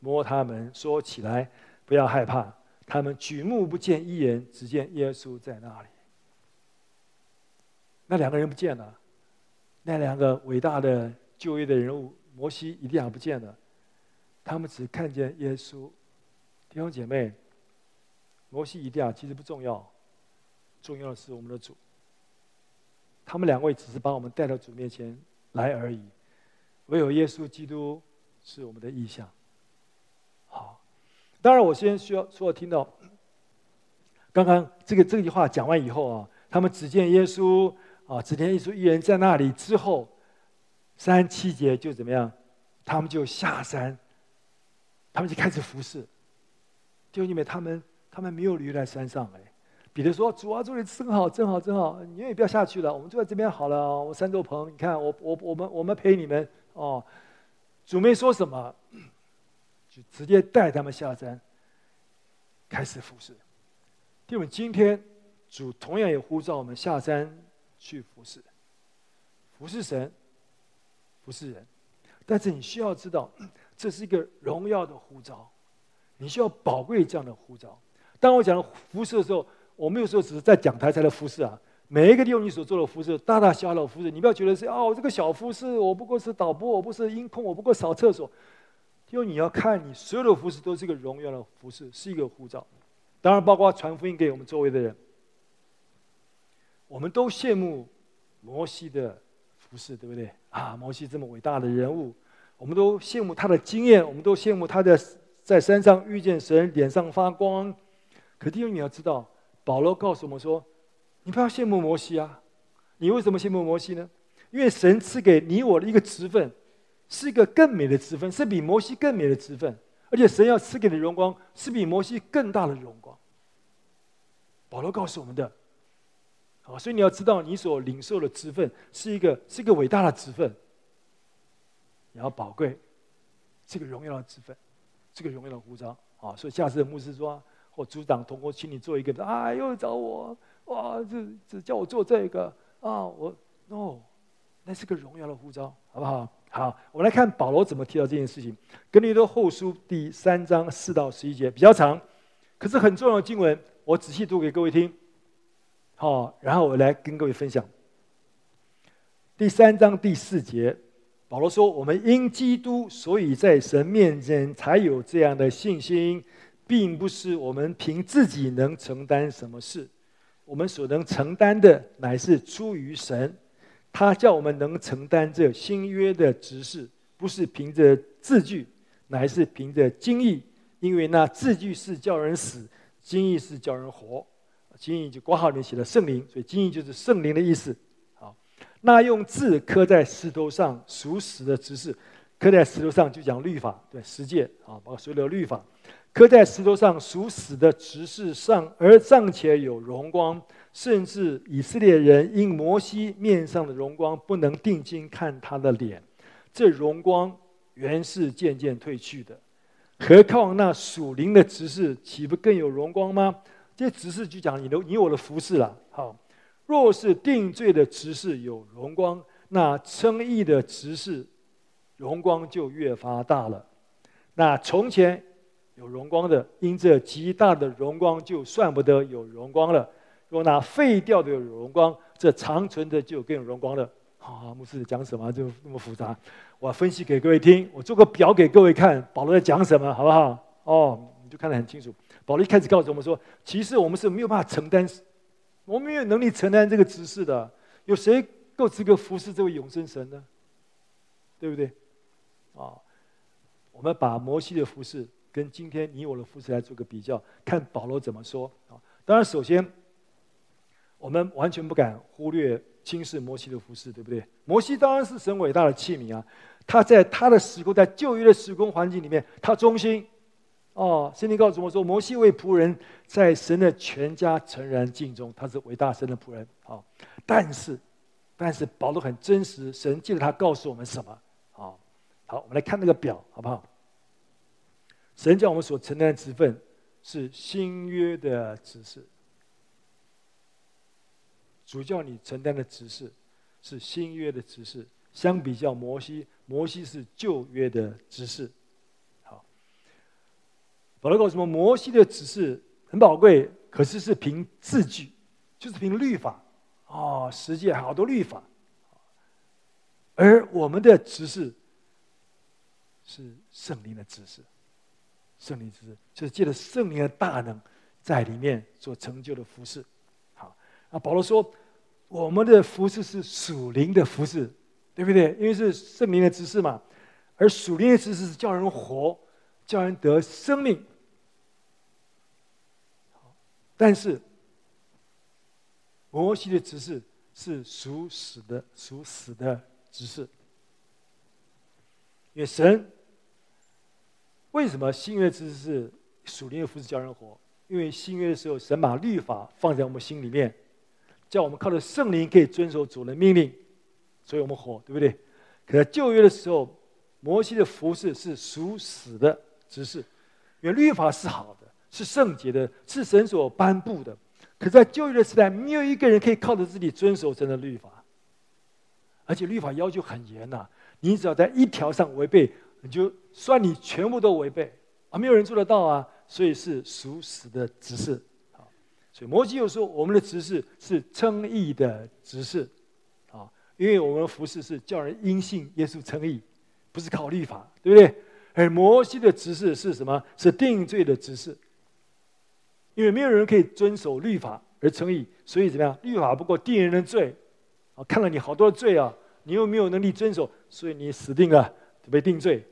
摸他们，说：“起来。”不要害怕，他们举目不见一人，只见耶稣在那里。那两个人不见了，那两个伟大的旧约的人物摩西、以利亚不见了，他们只看见耶稣。弟兄姐妹，摩西、以利亚其实不重要，重要的是我们的主。他们两位只是把我们带到主面前来而已，唯有耶稣基督是我们的意象。好。当然，我先需要说，听到刚刚这个这句话讲完以后啊，他们只见耶稣啊，只见耶稣一人在那里。之后三七节就怎么样？他们就下山，他们就开始服侍。弟兄姊妹，他们他们没有留在山上哎，彼得说：“主啊，这里真好，真好，真好！你也不要下去了，我们就在这边好了。我三座棚，你看，我我我们我们陪你们哦。”主没说什么，就直接带他们下山，开始服侍。弟兄们，今天主同样也呼召我们下山去服侍，服侍神，服侍人。但是你需要知道，这是一个荣耀的呼召，你需要宝贵这样的呼召。当我讲服侍的时候，我没有说只是在讲台才的服侍啊。每一个地方你所做的服侍，大大小小的服侍，你不要觉得是哦，这个小服侍，我不过是导播，我不是音控，我不过扫厕所。因为你要看你所有的服侍都是一个荣耀的服侍，是一个护照。当然，包括传福音给我们周围的人，我们都羡慕摩西的服侍，对不对？啊，摩西这么伟大的人物。我们都羡慕他的经验，我们都羡慕他的在山上遇见神，脸上发光。可弟兄，你要知道，保罗告诉我们说：“你不要羡慕摩西啊！你为什么羡慕摩西呢？因为神赐给你我的一个职分，是一个更美的职分，是比摩西更美的职分。而且神要赐给的荣光，是比摩西更大的荣光。”保罗告诉我们的。好，所以你要知道，你所领受的职分是一个是一个伟大的职分。你要宝贵这个荣耀的职分，这个荣耀的呼召啊！所以下次牧师说，或组长同工，请你做一个，啊，又找我，哇，这这叫我做这个啊！我哦，那是个荣耀的呼召，好不好？好，我们来看保罗怎么提到这件事情。哥林多后书第三章四到十一节比较长，可是很重要的经文，我仔细读给各位听。好，然后我来跟各位分享第三章第四节。保罗说：“我们因基督，所以在神面前才有这样的信心，并不是我们凭自己能承担什么事。我们所能承担的，乃是出于神。他叫我们能承担这新约的职事，不是凭着字句，乃是凭着经义。因为那字句是叫人死，经义是叫人活。经义就括号里面写了圣灵，所以经义就是圣灵的意思。”那用字刻在石头上属死的职事，刻在石头上就讲律法，对十诫啊，包括所有的律法，刻在石头上属死的执事上，而尚且有荣光，甚至以色列人因摩西面上的荣光不能定睛看他的脸，这荣光原是渐渐褪去的，何况那属灵的执事岂不更有荣光吗？这执事就讲你的你我的服饰了，好。若是定罪的执事有荣光，那称义的执事荣光就越发大了。那从前有荣光的，因这极大的荣光就算不得有荣光了。若那废掉的有荣光，这长存的就更有荣光了。啊，牧师讲什么就那么复杂？我分析给各位听，我做个表给各位看，保罗在讲什么，好不好？哦，你就看得很清楚。保罗一开始告诉我们说，其实我们是没有办法承担。我们没有能力承担这个职事的，有谁够资格服侍这位永生神呢？对不对？啊，我们把摩西的服侍跟今天你我的服侍来做个比较，看保罗怎么说啊。当然，首先我们完全不敢忽略轻视摩西的服侍，对不对？摩西当然是神伟大的器皿啊，他在他的时空，在旧约的时空环境里面，他忠心。哦，圣经告诉我说，摩西为仆人，在神的全家诚然敬忠，他是伟大神的仆人。好，但是，但是保罗很真实，神记得他告诉我们什么？好，好，我们来看那个表，好不好？神叫我们所承担的职分是新约的职事，主叫你承担的职事是新约的职事，相比较摩西，摩西是旧约的职事。保罗告诉我们，摩西的指示很宝贵，可是是凭字句，就是凭律法，哦，实际好多律法。而我们的指示是圣灵的指示，圣灵指示就是借着圣灵的大能在里面所成就的服事。好，啊，保罗说，我们的服事是属灵的服事，对不对？因为是圣灵的指示嘛，而属灵的指示是叫人活，叫人得生命。但是，摩西的职事是属死的，属死的职事。因为神为什么新约职事是属灵的服事叫人活？因为新约的时候，神把律法放在我们心里面，叫我们靠着圣灵可以遵守主的命令，所以我们活，对不对？可在旧约的时候，摩西的服饰是属死的职事，因为律法是好的，是圣洁的，是神所颁布的。可在旧约的时代，没有一个人可以靠着自己遵守神的律法，而且律法要求很严呐，你只要在一条上违背，你就算你全部都违背，啊，没有人做得到啊。所以是属死的执事，啊，所以摩西又说，我们的执事是称义的执事，啊，因为我们服事是叫人因信耶稣称义，不是靠律法，对不对？而摩西的职事是什么？是定罪的职事，因为没有人可以遵守律法而称义，所以怎么样？律法不过定人的罪，啊，看了你好多的罪啊，你又没有能力遵守，所以你死定了，就被定罪。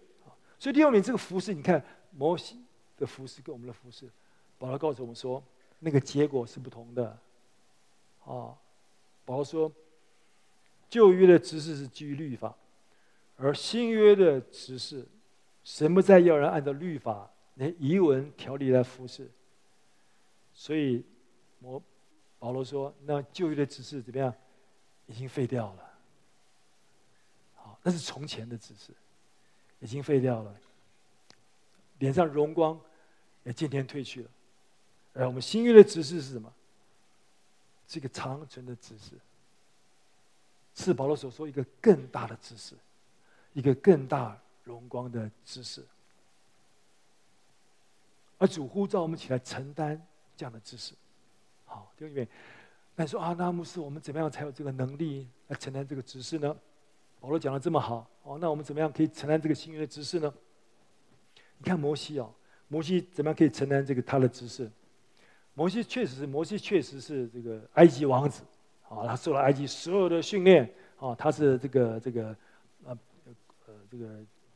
所以第二名这个服饰，你看摩西。的服饰跟我们的服饰，保罗告诉我们说，那个结果是不同的。啊，保罗说，旧约的职事是基于律法，而新约的职事，神不再要人按照律法那遗文条例来服侍。所以，我保罗说，那旧约的指示怎么样？已经废掉了。好，那是从前的指示，已经废掉了。脸上荣光。也渐渐褪去了，而我们新约的指示是什么？是一个长存的指示，是保罗所说一个更大的指示，一个更大荣光的职事。而主呼召我们起来承担这样的职事。好，弟兄姐妹，那你说啊，那牧师，我们怎么样才有这个能力来承担这个职事呢？保罗讲的这么好，哦，那我们怎么样可以承担这个新约的职事呢？你看摩西哦。摩西怎么样可以承担这个他的职事？摩西确实是，摩西确实是这个埃及王子，啊，他受了埃及所有的训练，啊，他是这个这个，呃呃这个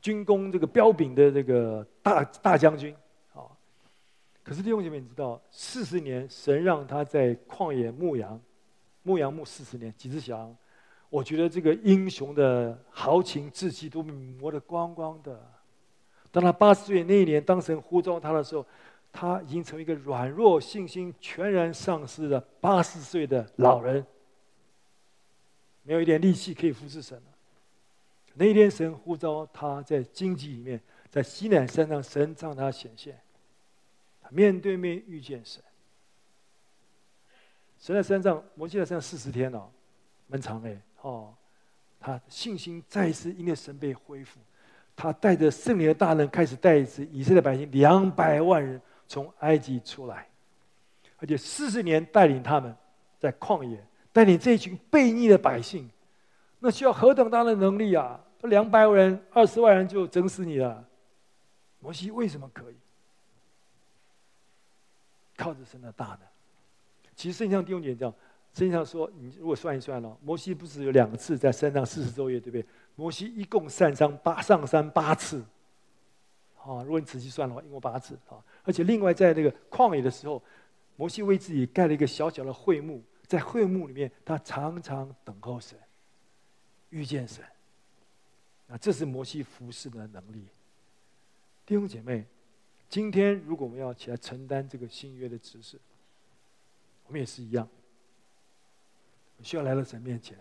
军功这个彪炳的这个大大将军，啊，可是弟兄姐妹，你知道，四十年神让他在旷野牧羊，牧羊牧四十年，几只羊，我觉得这个英雄的豪情志气都磨得光光的。当他八十岁那一年，当神呼召他的时候，他已经成为一个软弱、信心全然丧失的八十岁的老人，没有一点力气可以服侍神了。那一天，神呼召他在荆棘里面，在西南山上，神让他显现，他面对面遇见神。神在山上，摩西在山上四十天了，哦，蛮长哎，哦，他信心再一次因为神被恢复。他带着圣灵的大能，开始带着以色列百姓两百万人从埃及出来，而且四十年带领他们在旷野，带领这一群悖逆的百姓，那需要何等大的能力啊！两百万人、二十万人就整死你了。摩西为什么可以？靠着神的大能。其实圣经上弟兄姐妹讲，圣经上说，你如果算一算了，摩西不是有两次在山上四十昼夜，对不对？摩西一共上山八上山八次，啊，如果你仔细算的话，一共八次啊。而且另外在那个旷野的时候，摩西为自己盖了一个小小的会幕，在会幕里面，他常常等候神，遇见神。啊，这是摩西服侍的能力。弟兄姐妹，今天如果我们要起来承担这个新约的职事，我们也是一样，需要来到神面前。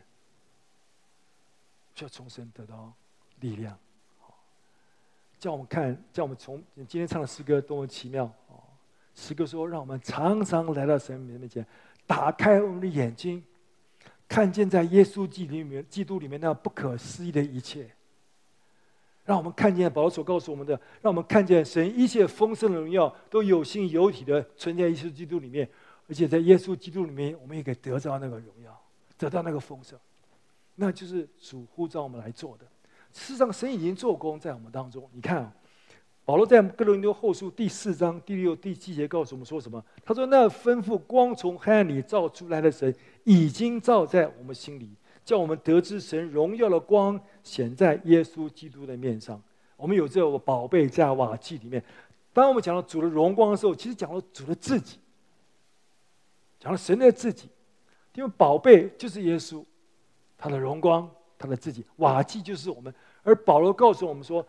需要重生得到力量，叫我们看，叫我们从今天唱的诗歌多么奇妙哦！诗歌说，让我们常常来到神面前，打开我们的眼睛，看见在耶稣基督里面，基督里面那不可思议的一切。让我们看见保罗所告诉我们的，让我们看见神一切丰盛的荣耀都有形有体的存在耶稣基督里面，而且在耶稣基督里面，我们也可以得到那个荣耀，得到那个丰盛。那就是主呼召我们来做的。事实上，神已经做工在我们当中。你看啊，保罗在哥林多后书第四章第六、第七节告诉我们说什么？他说：“那吩咐光从黑暗里照出来的神，已经照在我们心里，叫我们得知神荣耀的光显在耶稣基督的面上。我们有这个宝贝在瓦器里面。当我们讲到主的荣光的时候，其实讲到主的自己，讲到神的自己，因为宝贝就是耶稣。”他的荣光，他的自己，瓦器就是我们。而保罗告诉我们说，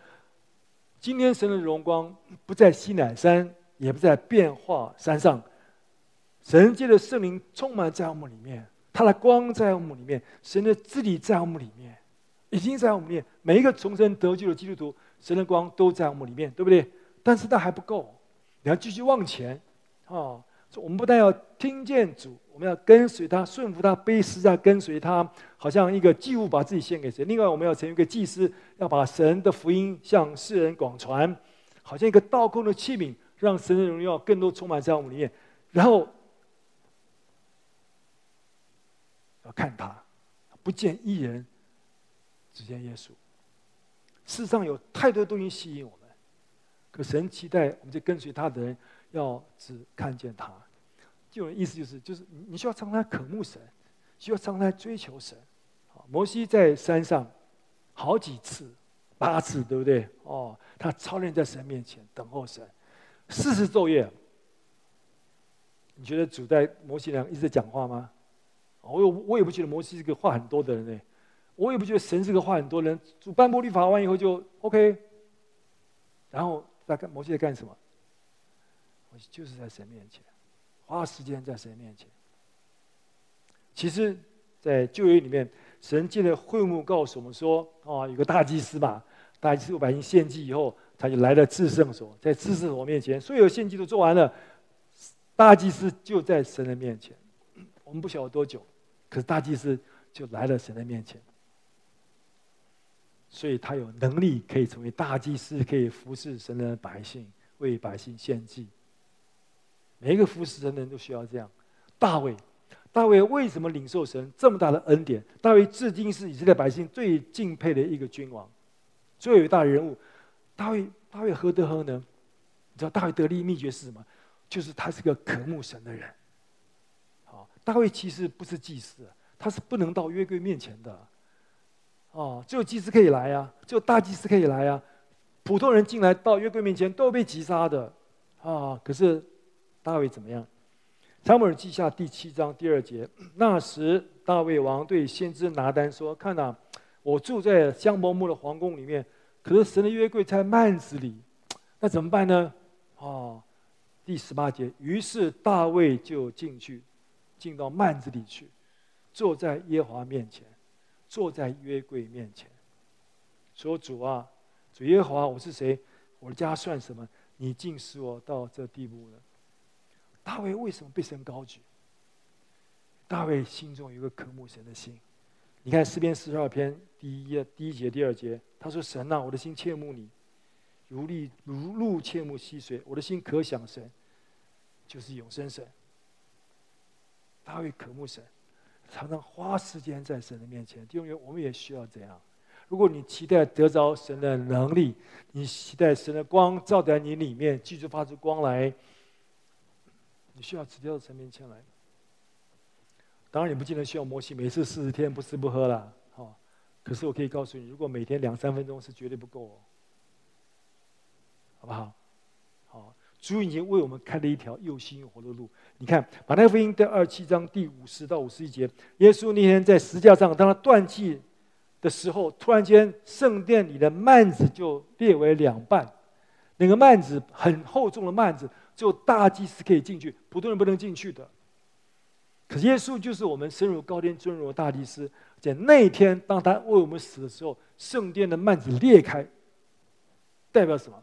今天神的荣光不在西乃山，也不在变化山上。神界的圣灵充满在我们里面，他的光在我们里面，神的治理在我们里面，已经在我们里面。每一个重生得救的基督徒，神的光都在我们里面，对不对？但是那还不够，你要继续往前，啊！我们不但要听见主，我们要跟随他，顺服他，背十字架跟随他，好像一个祭物把自己献给神。另外，我们要成为一个祭司，要把神的福音向世人广传，好像一个倒空的器皿，让神的荣耀更多充满在我们里面。然后要看他，不见一人，只见耶稣。世上有太多东西吸引我们，可神期待我们这跟随他的人。要只看见他，就意思就是，就是你需要常常渴慕神，需要常常追求神。摩西在山上好几次，八次，对不对？哦，他操练在神面前等候神，四十昼夜。你觉得主在摩西那一直在讲话吗？我我也不觉得摩西是个话很多的人呢，我也不觉得神是个话很多人。主颁布律法完以后就 OK，然后在干摩西在干什么？就是在神面前，花时间在神面前。其实，在旧约里面，神借着会幕告诉我们说：“啊，有个大祭司嘛，大祭司百姓献祭以后，他就来了至圣所，在至圣所面前，所有献祭都做完了，大祭司就在神的面前。我们不晓得多久，可是大祭司就来了神的面前，所以他有能力可以成为大祭司，可以服侍神的百姓，为百姓献祭。”每一个服侍神的人都需要这样。大卫，大卫为什么领受神这么大的恩典？大卫至今是以色列百姓最敬佩的一个君王，最伟大的人物。大卫，大卫何德何能？你知道大卫得力秘诀是什么？就是他是个渴慕神的人。好，大卫其实不是祭司，他是不能到约柜面前的。哦，只有祭司可以来啊，只有大祭司可以来啊。普通人进来到约柜面前都被击杀的。啊，可是。大卫怎么样？撒母耳记下第七章第二节，那时大卫王对先知拿单说：“看呐，我住在香柏木的皇宫里面，可是神的约柜在幔子里，那怎么办呢？”哦，第十八节，于是大卫就进去，进到幔子里去，坐在耶华面前，坐在约柜面前，说：“主啊，主耶华，我是谁？我的家算什么？你竟使我到这地步了？”大卫为什么被神高举？大卫心中有个渴慕神的心。你看诗篇四十二篇第一第一节、第二节，他说：“神啊，我的心切慕你，如力如露切慕溪水。我的心可想神，就是永生神。”大卫渴慕神，常常花时间在神的面前。弟兄们，我们也需要这样。如果你期待得着神的能力，你期待神的光照在你里面，继续发出光来。你需要直接到神面前来。当然，你不见得需要摩西每次四十天不吃不喝了，好。可是我可以告诉你，如果每天两三分钟是绝对不够哦，好不好？好，主已经为我们开了一条又新又活的路。你看马太福音第二七章第五十到五十一节，耶稣那天在十架上，当他断气的时候，突然间圣殿里的幔子就裂为两半，那个幔子很厚重的幔子。只有大祭司可以进去，普通人不能进去的。可是耶稣就是我们深入高天尊荣的大祭司，在那一天，当他为我们死的时候，圣殿的幔子裂开，代表什么？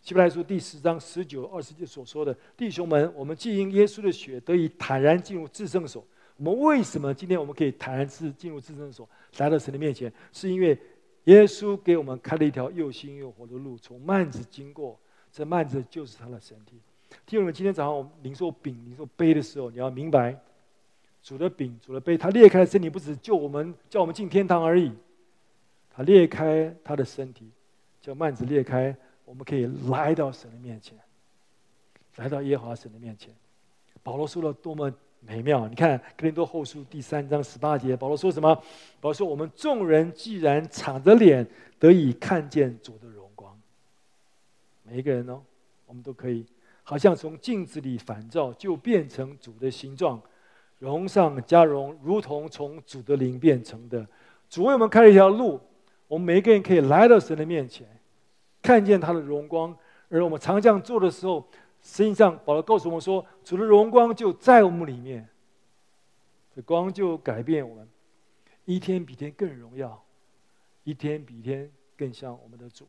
希伯来书第十章十九、二十节所说的：“弟兄们，我们既因耶稣的血得以坦然进入至圣所，我们为什么今天我们可以坦然自进入至圣所，来到神的面前？是因为耶稣给我们开了一条又新又活的路，从幔子经过。”这幔子就是他的身体。弟兄们，今天早上我们领受饼、领受杯的时候，你要明白，主的饼、主的杯，他裂开的身体不止救我们，叫我们进天堂而已。他裂开他的身体，叫幔子裂开，我们可以来到神的面前，来到耶和华神的面前。保罗说了多么美妙！你看哥林多后书第三章十八节，保罗说什么？保罗说：“我们众人既然敞着脸得以看见主的人。”每一个人哦，我们都可以，好像从镜子里反照，就变成主的形状，荣上加荣，如同从主的灵变成的。主为我们开了一条路，我们每一个人可以来到神的面前，看见他的荣光，而我们常这样做的时候，实际上保罗告诉我们说，主的荣光就在我们里面，这光就改变我们，一天比天更荣耀，一天比一天更像我们的主。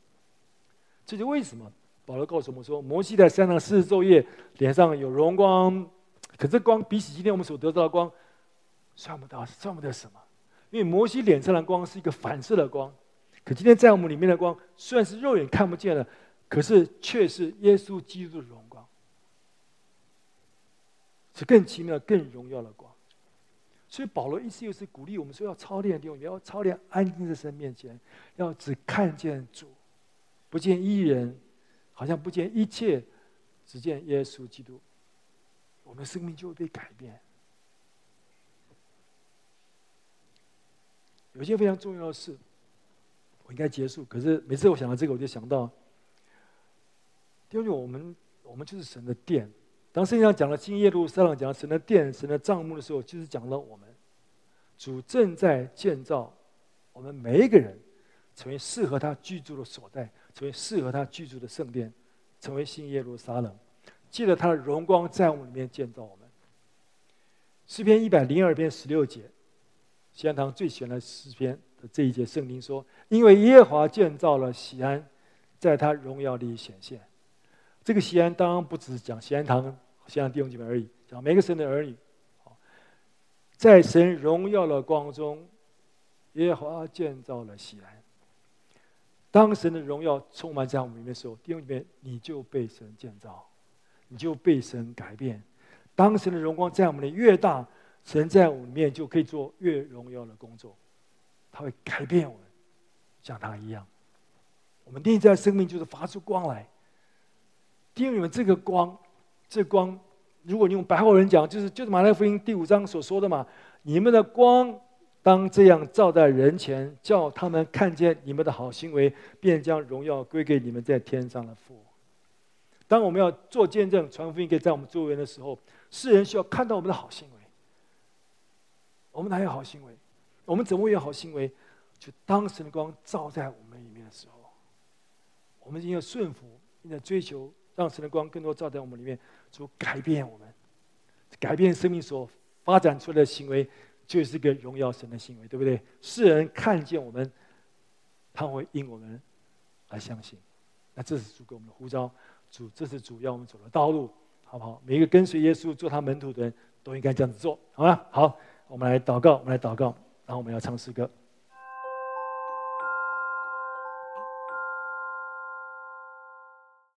这就为什么保罗告诉我们说，摩西在山上四十昼夜，脸上有荣光，可这光比起今天我们所得到的光，算不到，算不得什么。因为摩西脸上的光是一个反射的光，可今天在我们里面的光，虽然是肉眼看不见的，可是却是耶稣基督的荣光，是更奇妙、更荣耀的光。所以保罗一次又是鼓励我们说，要操练弟兄，要操练安静在神面前，要只看见主。不见一人，好像不见一切，只见耶稣基督，我们的生命就会被改变。有些非常重要的事，我应该结束。可是每次我想到这个，我就想到，因为我们我们就是神的殿。当圣经上讲了新耶路撒冷，讲神的殿、神的帐幕的时候，就是讲了我们，主正在建造我们每一个人，成为适合他居住的所在。成为适合他居住的圣殿，成为新耶路撒冷，借着他的荣光在我们里面建造我们。诗篇一百零二篇十六节，西安堂最喜欢的诗篇的这一节圣经说：“因为耶和华建造了西安，在他荣耀里显现。”这个西安当然不只是讲西安堂、西安弟兄姐妹而已，讲每个神的儿女。在神荣耀的光中，耶和华建造了西安。当神的荣耀充满在我们里面的时候，弟兄里面你就被神建造，你就被神改变。当神的荣光在我们里越大，神在我们里面就可以做越荣耀的工作，他会改变我们，像他一样。我们内在生命就是发出光来。弟兄们，这个光，这光，如果你用白话文讲，就是就是马太福音第五章所说的嘛，你们的光。当这样照在人前，叫他们看见你们的好行为，便将荣耀归给你们在天上的父。当我们要做见证、传福音给在我们周围的时候，世人需要看到我们的好行为。我们哪有好行为？我们怎么会有好行为？就当神的光照在我们里面的时候，我们应该顺服，应该追求，让神的光更多照在我们里面，就改变我们，改变生命所发展出来的行为。就是个荣耀神的行为，对不对？世人看见我们，他会因我们而相信。那这是主给我们的呼召，主这是主要我们走的道路，好不好？每一个跟随耶稣做他门徒的人都应该这样子做，好吗？好，我们来祷告，我们来祷告，然后我们要唱诗歌。